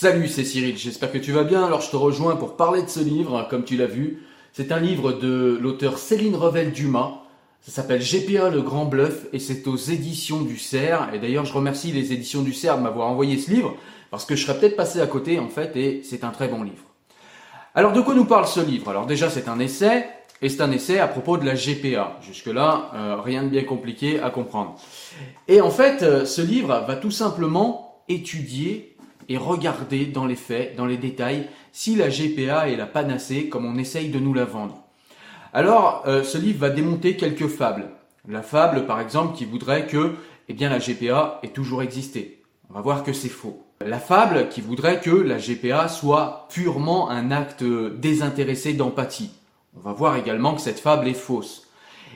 Salut, c'est Cyril, j'espère que tu vas bien. Alors je te rejoins pour parler de ce livre, comme tu l'as vu. C'est un livre de l'auteur Céline Revel-Dumas. Ça s'appelle GPA le grand bluff et c'est aux éditions du Cerf. Et d'ailleurs, je remercie les éditions du Cerf de m'avoir envoyé ce livre parce que je serais peut-être passé à côté en fait et c'est un très bon livre. Alors de quoi nous parle ce livre? Alors déjà, c'est un essai et c'est un essai à propos de la GPA. Jusque-là, euh, rien de bien compliqué à comprendre. Et en fait, euh, ce livre va tout simplement étudier et regarder dans les faits, dans les détails, si la GPA est la panacée comme on essaye de nous la vendre. Alors, euh, ce livre va démonter quelques fables. La fable, par exemple, qui voudrait que eh bien, la GPA ait toujours existé. On va voir que c'est faux. La fable qui voudrait que la GPA soit purement un acte désintéressé d'empathie. On va voir également que cette fable est fausse.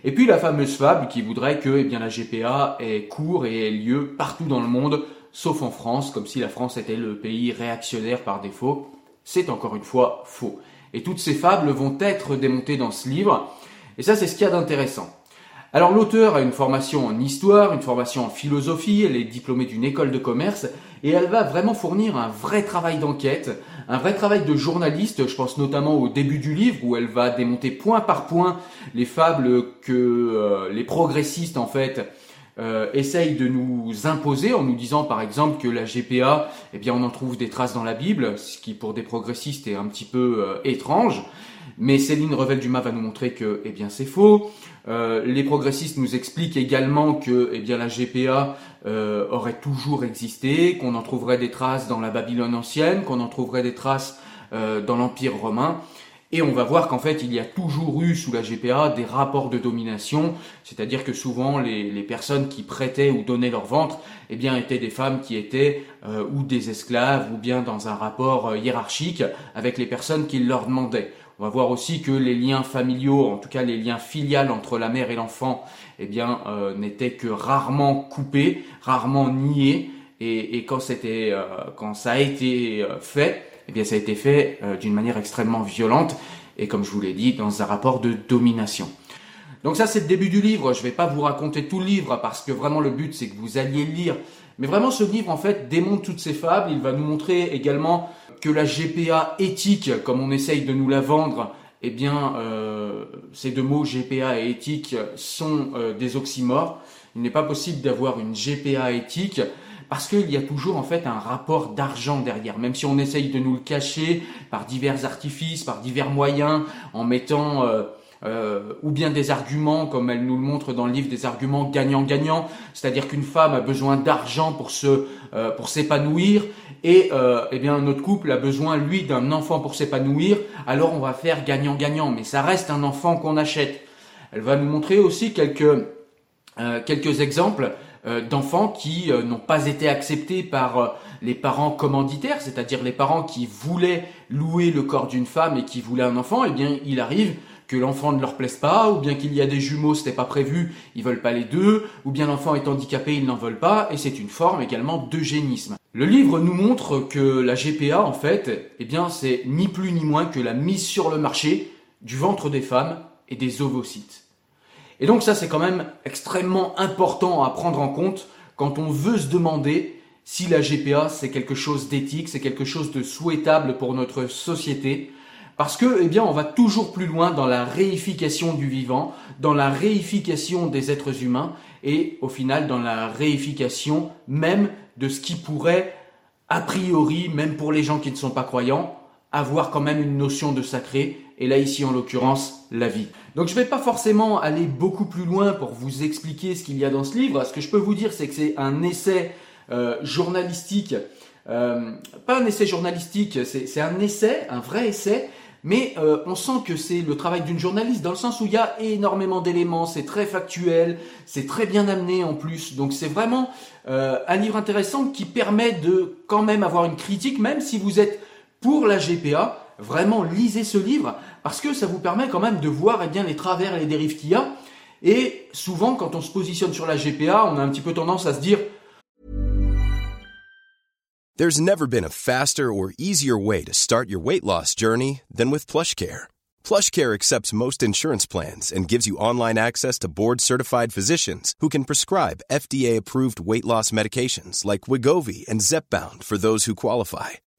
Et puis la fameuse fable qui voudrait que eh bien, la GPA ait cours et ait lieu partout dans le monde, sauf en France, comme si la France était le pays réactionnaire par défaut. C'est encore une fois faux. Et toutes ces fables vont être démontées dans ce livre. Et ça, c'est ce qu'il y a d'intéressant. Alors l'auteur a une formation en histoire, une formation en philosophie, elle est diplômée d'une école de commerce et elle va vraiment fournir un vrai travail d'enquête, un vrai travail de journaliste, je pense notamment au début du livre où elle va démonter point par point les fables que euh, les progressistes en fait euh, essayent de nous imposer en nous disant par exemple que la GPA, eh bien on en trouve des traces dans la Bible, ce qui pour des progressistes est un petit peu euh, étrange. Mais Céline Revel-Dumas va nous montrer que eh bien c'est faux. Euh, les progressistes nous expliquent également que eh bien la GPA euh, aurait toujours existé, qu'on en trouverait des traces dans la Babylone ancienne, qu'on en trouverait des traces dans l'Empire romain. Et on va voir qu'en fait, il y a toujours eu sous la GPA des rapports de domination, c'est-à-dire que souvent les, personnes qui prêtaient ou donnaient leur ventre, eh bien, étaient des femmes qui étaient euh, ou des esclaves ou bien dans un rapport euh, hiérarchique avec les personnes qui leur demandaient. On va voir aussi que les liens familiaux, en tout cas les liens filiales entre la mère et l'enfant, eh bien, euh, n'étaient que rarement coupés, rarement niés. Et, et quand c'était, quand ça a été fait, eh bien ça a été fait euh, d'une manière extrêmement violente et comme je vous l'ai dit, dans un rapport de domination. Donc ça c'est le début du livre, je ne vais pas vous raconter tout le livre parce que vraiment le but c'est que vous alliez le lire. Mais vraiment ce livre en fait démonte toutes ces fables, il va nous montrer également que la GPA éthique, comme on essaye de nous la vendre, eh bien euh, ces deux mots GPA et éthique sont euh, des oxymores. Il n'est pas possible d'avoir une GPA éthique parce qu'il y a toujours en fait un rapport d'argent derrière, même si on essaye de nous le cacher par divers artifices, par divers moyens, en mettant euh, euh, ou bien des arguments, comme elle nous le montre dans le livre, des arguments gagnant-gagnant, c'est-à-dire qu'une femme a besoin d'argent pour se euh, pour s'épanouir et eh bien notre couple a besoin lui d'un enfant pour s'épanouir, alors on va faire gagnant-gagnant, mais ça reste un enfant qu'on achète. Elle va nous montrer aussi quelques quelques exemples d'enfants qui euh, n'ont pas été acceptés par euh, les parents commanditaires, c'est-à-dire les parents qui voulaient louer le corps d'une femme et qui voulaient un enfant, eh bien il arrive que l'enfant ne leur plaise pas, ou bien qu'il y a des jumeaux, c'était pas prévu, ils veulent pas les deux, ou bien l'enfant est handicapé, ils n'en veulent pas, et c'est une forme également d'eugénisme. Le livre nous montre que la GPA, en fait, eh bien, c'est ni plus ni moins que la mise sur le marché du ventre des femmes et des ovocytes. Et donc ça, c'est quand même extrêmement important à prendre en compte quand on veut se demander si la GPA, c'est quelque chose d'éthique, c'est quelque chose de souhaitable pour notre société, parce que, eh bien, on va toujours plus loin dans la réification du vivant, dans la réification des êtres humains et, au final, dans la réification même de ce qui pourrait, a priori, même pour les gens qui ne sont pas croyants, avoir quand même une notion de sacré, et là ici en l'occurrence la vie. Donc je ne vais pas forcément aller beaucoup plus loin pour vous expliquer ce qu'il y a dans ce livre. Ce que je peux vous dire, c'est que c'est un essai euh, journalistique, euh, pas un essai journalistique, c'est un essai, un vrai essai mais euh, on sent que c'est le travail d'une journaliste dans le sens où il y a énormément d'éléments, c'est très factuel, c'est très bien amené en plus. Donc c'est vraiment un livre intéressant qui permet de quand même avoir une critique, même si vous êtes pour la GPA. Vraiment, lisez ce livre parce que ça vous permet quand même de voir eh bien, les travers et les dérives qu'il y a. Et souvent, quand on se positionne sur la GPA, on a un petit peu tendance à se dire There's never been a faster or easier way to start your weight loss journey than with PlushCare. PlushCare accepts most insurance plans and gives you online access to board-certified physicians who can prescribe FDA-approved weight loss medications like Wigovi and Zepbound for those who qualify.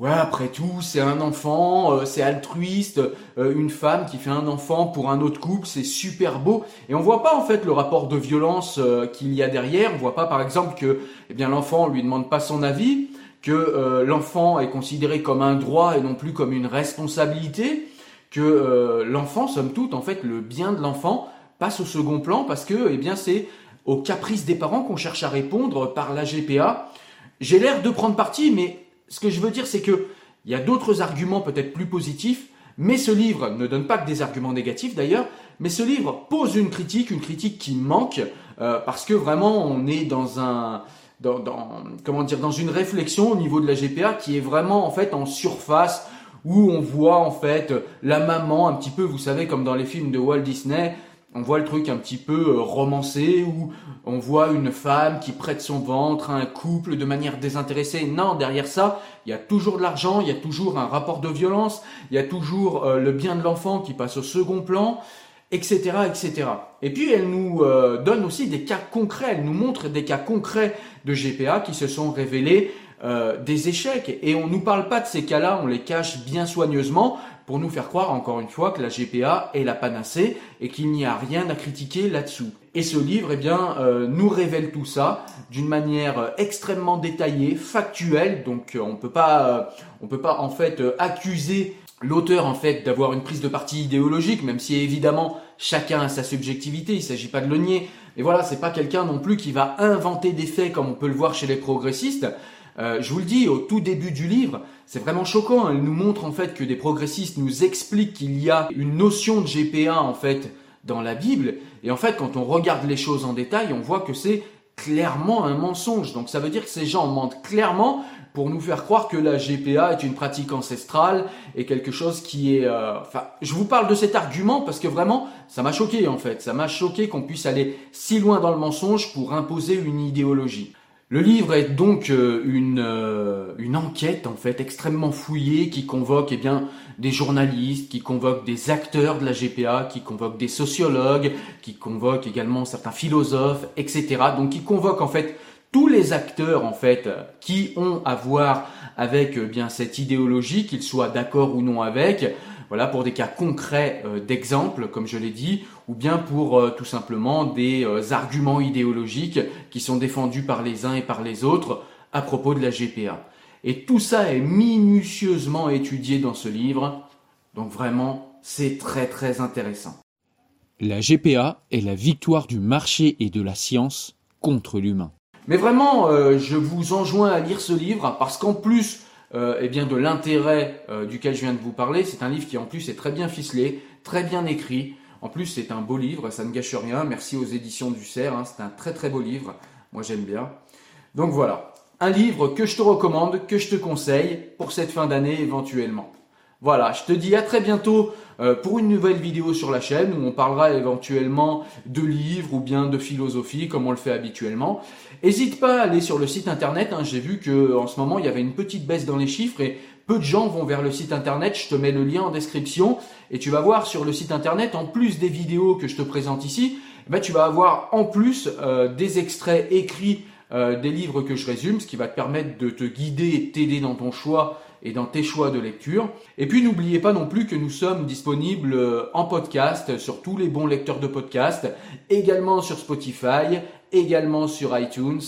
Ouais, après tout, c'est un enfant, euh, c'est altruiste, euh, une femme qui fait un enfant pour un autre couple, c'est super beau. Et on voit pas en fait le rapport de violence euh, qu'il y a derrière. On voit pas par exemple que eh bien l'enfant lui demande pas son avis, que l'enfant est considéré comme un droit et non plus comme une responsabilité, que l'enfant, somme toute, en fait, le bien de l'enfant passe au second plan parce que eh bien c'est aux caprices des parents qu'on cherche à répondre par la GPA. J'ai l'air de prendre parti, mais ce que je veux dire, c'est que il y a d'autres arguments peut-être plus positifs, mais ce livre ne donne pas que des arguments négatifs d'ailleurs, mais ce livre pose une critique, une critique qui manque, euh, parce que vraiment on est dans un, dans, comment dire, dans une réflexion au niveau de la GPA qui est vraiment en fait en surface, où on voit en fait la maman un petit peu, vous savez, comme dans les films de Walt Disney, on voit le truc un petit peu euh, romancé où on voit une femme qui prête son ventre à un couple de manière désintéressée. Non, derrière ça, il y a toujours de l'argent, il y a toujours un rapport de violence, il y a toujours euh, le bien de l'enfant qui passe au second plan, etc., etc. Et puis elle nous euh, donne aussi des cas concrets, elle nous montre des cas concrets de GPA qui se sont révélés des échecs. Et on ne nous parle pas de ces cas-là, on les cache bien soigneusement pour nous faire croire encore une fois que la GPA est la panacée et qu'il n'y a rien à critiquer là-dessous. Et ce livre, eh bien, euh, nous révèle tout ça d'une manière euh, extrêmement détaillée, factuelle. Donc, euh, on peut pas, on peut pas en fait accuser l'auteur en fait d'avoir une prise de parti idéologique, même si évidemment chacun a sa subjectivité. Il s'agit pas de le nier. Mais voilà, c'est pas quelqu'un non plus qui va inventer des faits comme on peut le voir chez les progressistes. Euh, je vous le dis, au tout début du livre, c'est vraiment choquant. Elle nous montre en fait que des progressistes nous expliquent qu'il y a une notion de GPA en fait dans la Bible. Et en fait, quand on regarde les choses en détail, on voit que c'est clairement un mensonge. Donc ça veut dire que ces gens mentent clairement pour nous faire croire que la GPA est une pratique ancestrale et quelque chose qui est... Euh, enfin, je vous parle de cet argument parce que vraiment, ça m'a choqué en fait. Ça m'a choqué qu'on puisse aller si loin dans le mensonge pour imposer une idéologie. Le livre est donc euh, une, euh, une enquête en fait extrêmement fouillée qui convoque eh bien des journalistes, qui convoque des acteurs de la GPA, qui convoque des sociologues, qui convoque également certains philosophes, etc. Donc qui convoque en fait tous les acteurs en fait qui ont à voir avec euh, bien cette idéologie, qu'ils soient d'accord ou non avec, voilà pour des cas concrets euh, d'exemple, comme je l'ai dit, ou bien pour euh, tout simplement des arguments idéologiques qui sont défendus par les uns et par les autres à propos de la GPA. Et tout ça est minutieusement étudié dans ce livre, donc vraiment c'est très très intéressant. La GPA est la victoire du marché et de la science contre l'humain. Mais vraiment, euh, je vous enjoins à lire ce livre parce qu'en plus euh, eh bien de l'intérêt euh, duquel je viens de vous parler, c'est un livre qui en plus est très bien ficelé, très bien écrit. En plus, c'est un beau livre, ça ne gâche rien. Merci aux éditions du Cerf, hein, c'est un très très beau livre. Moi, j'aime bien. Donc voilà, un livre que je te recommande, que je te conseille pour cette fin d'année éventuellement. Voilà, je te dis à très bientôt euh, pour une nouvelle vidéo sur la chaîne où on parlera éventuellement de livres ou bien de philosophie comme on le fait habituellement. N'hésite pas à aller sur le site internet, hein. j'ai vu que en ce moment il y avait une petite baisse dans les chiffres et peu de gens vont vers le site internet, je te mets le lien en description et tu vas voir sur le site internet en plus des vidéos que je te présente ici, eh ben, tu vas avoir en plus euh, des extraits écrits euh, des livres que je résume, ce qui va te permettre de te guider et t'aider dans ton choix et dans tes choix de lecture. Et puis n'oubliez pas non plus que nous sommes disponibles euh, en podcast sur tous les bons lecteurs de podcast, également sur Spotify, également sur iTunes.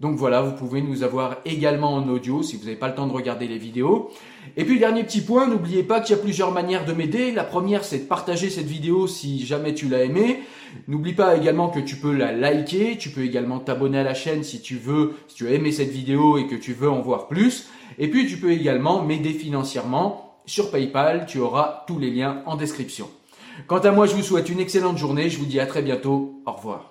Donc voilà, vous pouvez nous avoir également en audio si vous n'avez pas le temps de regarder les vidéos. Et puis dernier petit point, n'oubliez pas qu'il y a plusieurs manières de m'aider. La première, c'est de partager cette vidéo si jamais tu l'as aimée. N'oublie pas également que tu peux la liker, tu peux également t'abonner à la chaîne si tu veux, si tu as aimé cette vidéo et que tu veux en voir plus. Et puis tu peux également m'aider financièrement sur PayPal, tu auras tous les liens en description. Quant à moi, je vous souhaite une excellente journée, je vous dis à très bientôt, au revoir.